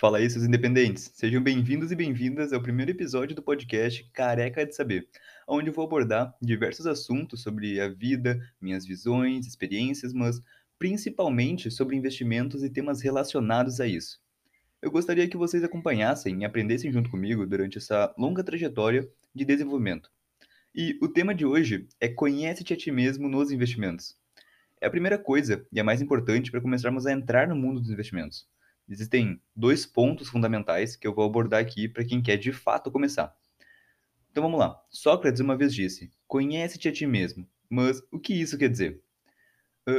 Fala aí, seus independentes. Sejam bem-vindos e bem-vindas ao primeiro episódio do podcast Careca de Saber, onde vou abordar diversos assuntos sobre a vida, minhas visões, experiências, mas principalmente sobre investimentos e temas relacionados a isso. Eu gostaria que vocês acompanhassem e aprendessem junto comigo durante essa longa trajetória de desenvolvimento. E o tema de hoje é Conhece-te a ti mesmo nos investimentos. É a primeira coisa e a mais importante para começarmos a entrar no mundo dos investimentos. Existem dois pontos fundamentais que eu vou abordar aqui para quem quer de fato começar. Então vamos lá. Sócrates uma vez disse: Conhece-te a ti mesmo. Mas o que isso quer dizer?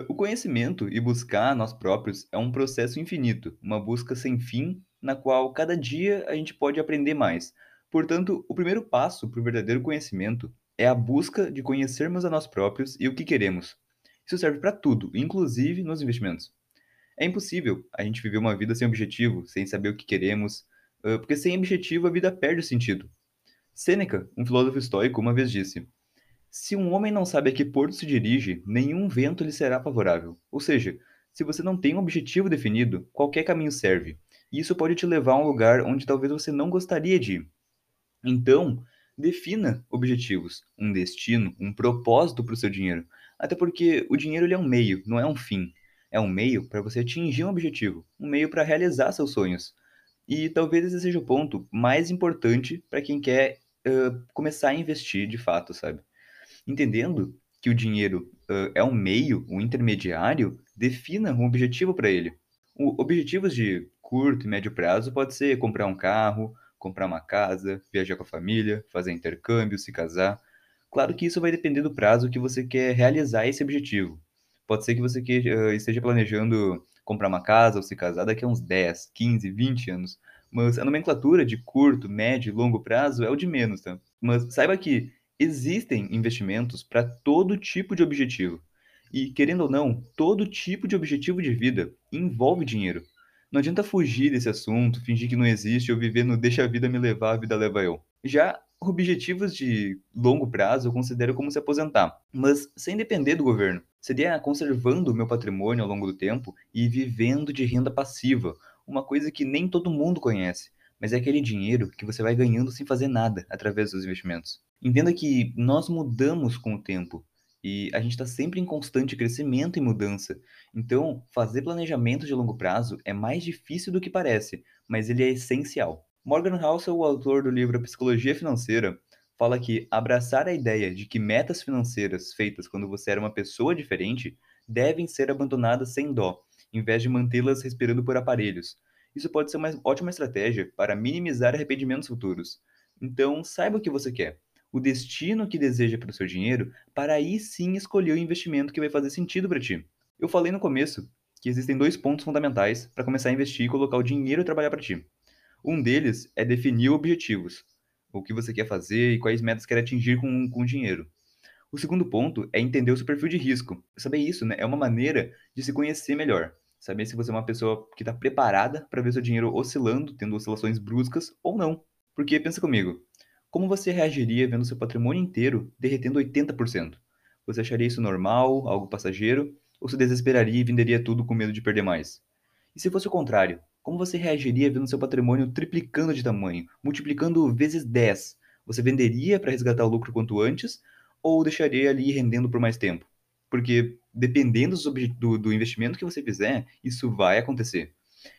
O conhecimento e buscar nós próprios é um processo infinito, uma busca sem fim, na qual cada dia a gente pode aprender mais. Portanto, o primeiro passo para o verdadeiro conhecimento é a busca de conhecermos a nós próprios e o que queremos. Isso serve para tudo, inclusive nos investimentos. É impossível a gente viver uma vida sem objetivo, sem saber o que queremos, porque sem objetivo a vida perde o sentido. Sêneca, um filósofo estoico, uma vez disse: Se um homem não sabe a que porto se dirige, nenhum vento lhe será favorável. Ou seja, se você não tem um objetivo definido, qualquer caminho serve. E isso pode te levar a um lugar onde talvez você não gostaria de ir. Então, defina objetivos, um destino, um propósito para o seu dinheiro. Até porque o dinheiro ele é um meio, não é um fim é um meio para você atingir um objetivo, um meio para realizar seus sonhos. E talvez esse seja o ponto mais importante para quem quer uh, começar a investir de fato, sabe? Entendendo que o dinheiro uh, é um meio, um intermediário, defina um objetivo para ele. O, objetivos de curto e médio prazo pode ser comprar um carro, comprar uma casa, viajar com a família, fazer intercâmbio, se casar. Claro que isso vai depender do prazo que você quer realizar esse objetivo. Pode ser que você que, uh, esteja planejando comprar uma casa ou se casar daqui a uns 10, 15, 20 anos. Mas a nomenclatura de curto, médio e longo prazo é o de menos, tá? Mas saiba que existem investimentos para todo tipo de objetivo. E, querendo ou não, todo tipo de objetivo de vida envolve dinheiro. Não adianta fugir desse assunto, fingir que não existe ou viver no deixa a vida me levar, a vida leva eu. Já objetivos de longo prazo eu considero como se aposentar, mas sem depender do governo seria conservando o meu patrimônio ao longo do tempo e vivendo de renda passiva, uma coisa que nem todo mundo conhece, mas é aquele dinheiro que você vai ganhando sem fazer nada através dos investimentos. Entenda que nós mudamos com o tempo e a gente está sempre em constante crescimento e mudança. Então, fazer planejamento de longo prazo é mais difícil do que parece, mas ele é essencial. Morgan Housel, o autor do livro Psicologia Financeira, fala que abraçar a ideia de que metas financeiras feitas quando você era uma pessoa diferente devem ser abandonadas sem dó, em vez de mantê-las respirando por aparelhos. Isso pode ser uma ótima estratégia para minimizar arrependimentos futuros. Então, saiba o que você quer, o destino que deseja para o seu dinheiro, para aí sim escolher o investimento que vai fazer sentido para ti. Eu falei no começo que existem dois pontos fundamentais para começar a investir e colocar o dinheiro a trabalhar para ti. Um deles é definir objetivos o que você quer fazer e quais metas quer atingir com, o dinheiro. O segundo ponto é entender o seu perfil de risco. Saber isso né, é uma maneira de se conhecer melhor. Saber se você é uma pessoa que está preparada para ver seu dinheiro oscilando, tendo oscilações bruscas ou não. Porque pensa comigo, como você reagiria vendo seu patrimônio inteiro derretendo 80%? Você acharia isso normal, algo passageiro, ou se desesperaria e venderia tudo com medo de perder mais? E se fosse o contrário, como você reagiria vendo seu patrimônio triplicando de tamanho, multiplicando vezes 10? Você venderia para resgatar o lucro quanto antes ou deixaria ali rendendo por mais tempo? Porque dependendo do, do investimento que você fizer, isso vai acontecer.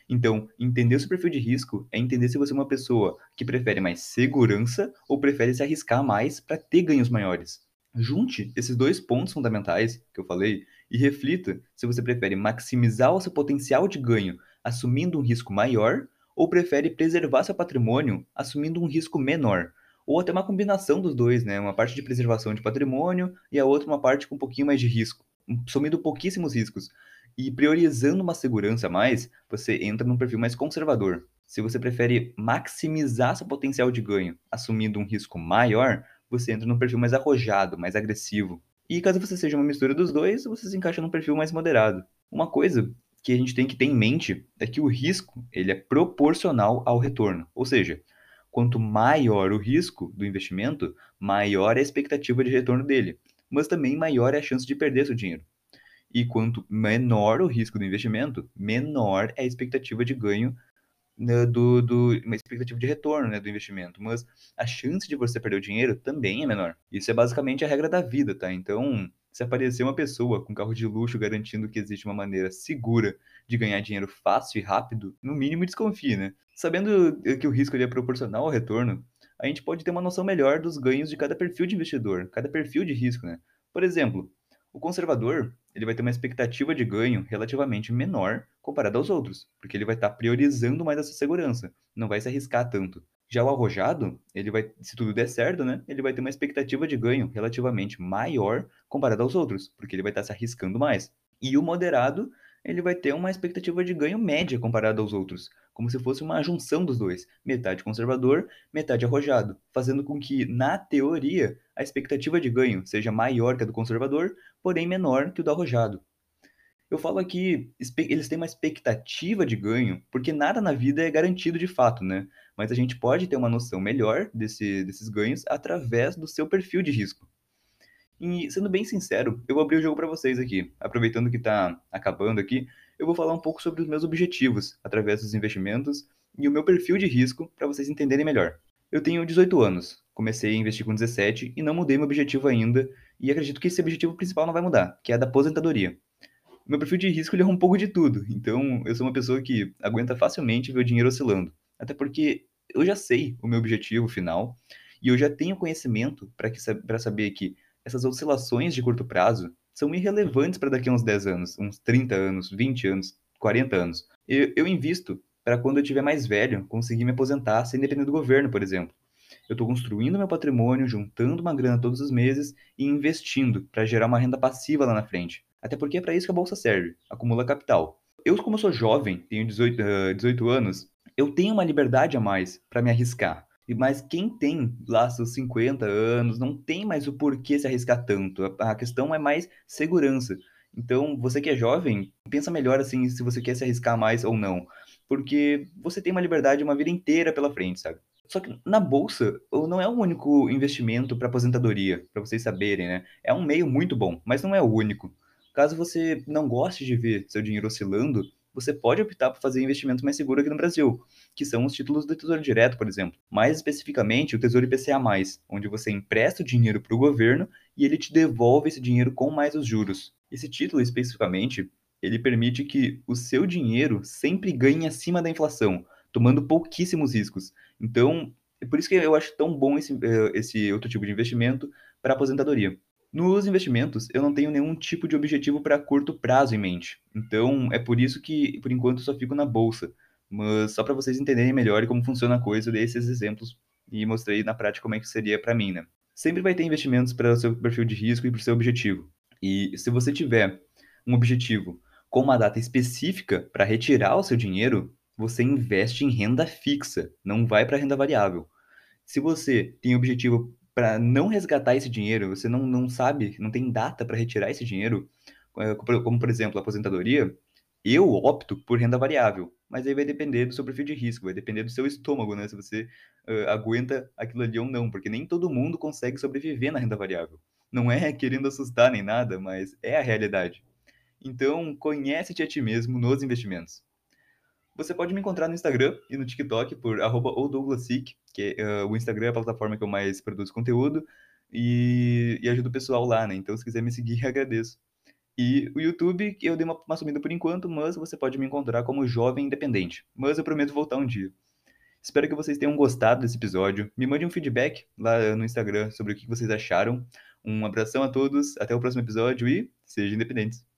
Então, entender o seu perfil de risco é entender se você é uma pessoa que prefere mais segurança ou prefere se arriscar mais para ter ganhos maiores. Junte esses dois pontos fundamentais que eu falei e reflita se você prefere maximizar o seu potencial de ganho assumindo um risco maior ou prefere preservar seu patrimônio assumindo um risco menor. Ou até uma combinação dos dois, né? Uma parte de preservação de patrimônio e a outra uma parte com um pouquinho mais de risco, assumindo pouquíssimos riscos. E priorizando uma segurança a mais, você entra num perfil mais conservador. Se você prefere maximizar seu potencial de ganho assumindo um risco maior, você entra num perfil mais arrojado, mais agressivo. E caso você seja uma mistura dos dois, você se encaixa num perfil mais moderado. Uma coisa que a gente tem que ter em mente é que o risco ele é proporcional ao retorno. Ou seja, quanto maior o risco do investimento, maior é a expectativa de retorno dele, mas também maior é a chance de perder seu dinheiro. E quanto menor o risco do investimento, menor é a expectativa de ganho né, do, do, uma expectativa de retorno né, do investimento, mas a chance de você perder o dinheiro também é menor. Isso é basicamente a regra da vida, tá? Então, se aparecer uma pessoa com carro de luxo garantindo que existe uma maneira segura de ganhar dinheiro fácil e rápido, no mínimo desconfie, né? Sabendo que o risco é proporcional ao retorno, a gente pode ter uma noção melhor dos ganhos de cada perfil de investidor, cada perfil de risco, né? Por exemplo, o conservador, ele vai ter uma expectativa de ganho relativamente menor comparado aos outros, porque ele vai estar priorizando mais essa segurança, não vai se arriscar tanto. Já o arrojado, ele vai, se tudo der certo, né, ele vai ter uma expectativa de ganho relativamente maior comparado aos outros, porque ele vai estar se arriscando mais. E o moderado, ele vai ter uma expectativa de ganho média comparado aos outros, como se fosse uma junção dos dois, metade conservador, metade arrojado, fazendo com que, na teoria, a expectativa de ganho seja maior que a do conservador, porém menor que o do arrojado. Eu falo aqui, eles têm uma expectativa de ganho, porque nada na vida é garantido de fato, né? Mas a gente pode ter uma noção melhor desse, desses ganhos através do seu perfil de risco. E sendo bem sincero, eu vou abrir o jogo para vocês aqui. Aproveitando que está acabando aqui, eu vou falar um pouco sobre os meus objetivos através dos investimentos e o meu perfil de risco para vocês entenderem melhor. Eu tenho 18 anos, comecei a investir com 17 e não mudei meu objetivo ainda, e acredito que esse objetivo principal não vai mudar, que é a da aposentadoria. Meu perfil de risco ele é um pouco de tudo, então eu sou uma pessoa que aguenta facilmente ver o dinheiro oscilando, até porque eu já sei o meu objetivo final e eu já tenho conhecimento para saber que essas oscilações de curto prazo são irrelevantes para daqui a uns 10 anos, uns 30 anos, 20 anos, 40 anos. Eu, eu invisto para quando eu tiver mais velho conseguir me aposentar sem depender do governo, por exemplo. Eu estou construindo meu patrimônio, juntando uma grana todos os meses e investindo para gerar uma renda passiva lá na frente. Até porque é para isso que a bolsa serve, acumula capital. Eu, como sou jovem, tenho 18, uh, 18 anos, eu tenho uma liberdade a mais para me arriscar. Mas quem tem lá seus 50 anos não tem mais o porquê se arriscar tanto. A questão é mais segurança. Então, você que é jovem, pensa melhor assim se você quer se arriscar mais ou não. Porque você tem uma liberdade uma vida inteira pela frente, sabe? Só que na bolsa não é o único investimento para aposentadoria, para vocês saberem, né? É um meio muito bom, mas não é o único. Caso você não goste de ver seu dinheiro oscilando, você pode optar por fazer investimento mais seguro aqui no Brasil, que são os títulos do Tesouro Direto, por exemplo. Mais especificamente, o Tesouro IPCA+, onde você empresta o dinheiro para o governo e ele te devolve esse dinheiro com mais os juros. Esse título, especificamente, ele permite que o seu dinheiro sempre ganhe acima da inflação, tomando pouquíssimos riscos. Então, é por isso que eu acho tão bom esse, eh, esse outro tipo de investimento para aposentadoria. Nos investimentos, eu não tenho nenhum tipo de objetivo para curto prazo em mente. Então, é por isso que, por enquanto, só fico na bolsa. Mas só para vocês entenderem melhor como funciona a coisa, eu dei esses exemplos e mostrei na prática como é que seria para mim, né? Sempre vai ter investimentos para o seu perfil de risco e para o seu objetivo. E se você tiver um objetivo com uma data específica para retirar o seu dinheiro, você investe em renda fixa, não vai para renda variável. Se você tem objetivo para não resgatar esse dinheiro, você não, não sabe, não tem data para retirar esse dinheiro, eh, como por exemplo a aposentadoria, eu opto por renda variável, mas aí vai depender do seu perfil de risco, vai depender do seu estômago, né? Se você uh, aguenta aquilo ali ou não, porque nem todo mundo consegue sobreviver na renda variável. Não é querendo assustar nem nada, mas é a realidade. Então, conhece-te a ti mesmo nos investimentos. Você pode me encontrar no Instagram e no TikTok por arroba que uh, o Instagram é a plataforma que eu mais produzo conteúdo e, e ajudo o pessoal lá, né? Então, se quiser me seguir, agradeço. E o YouTube, eu dei uma, uma sumida por enquanto, mas você pode me encontrar como jovem independente. Mas eu prometo voltar um dia. Espero que vocês tenham gostado desse episódio. Me mande um feedback lá no Instagram sobre o que vocês acharam. Um abração a todos, até o próximo episódio e sejam independentes.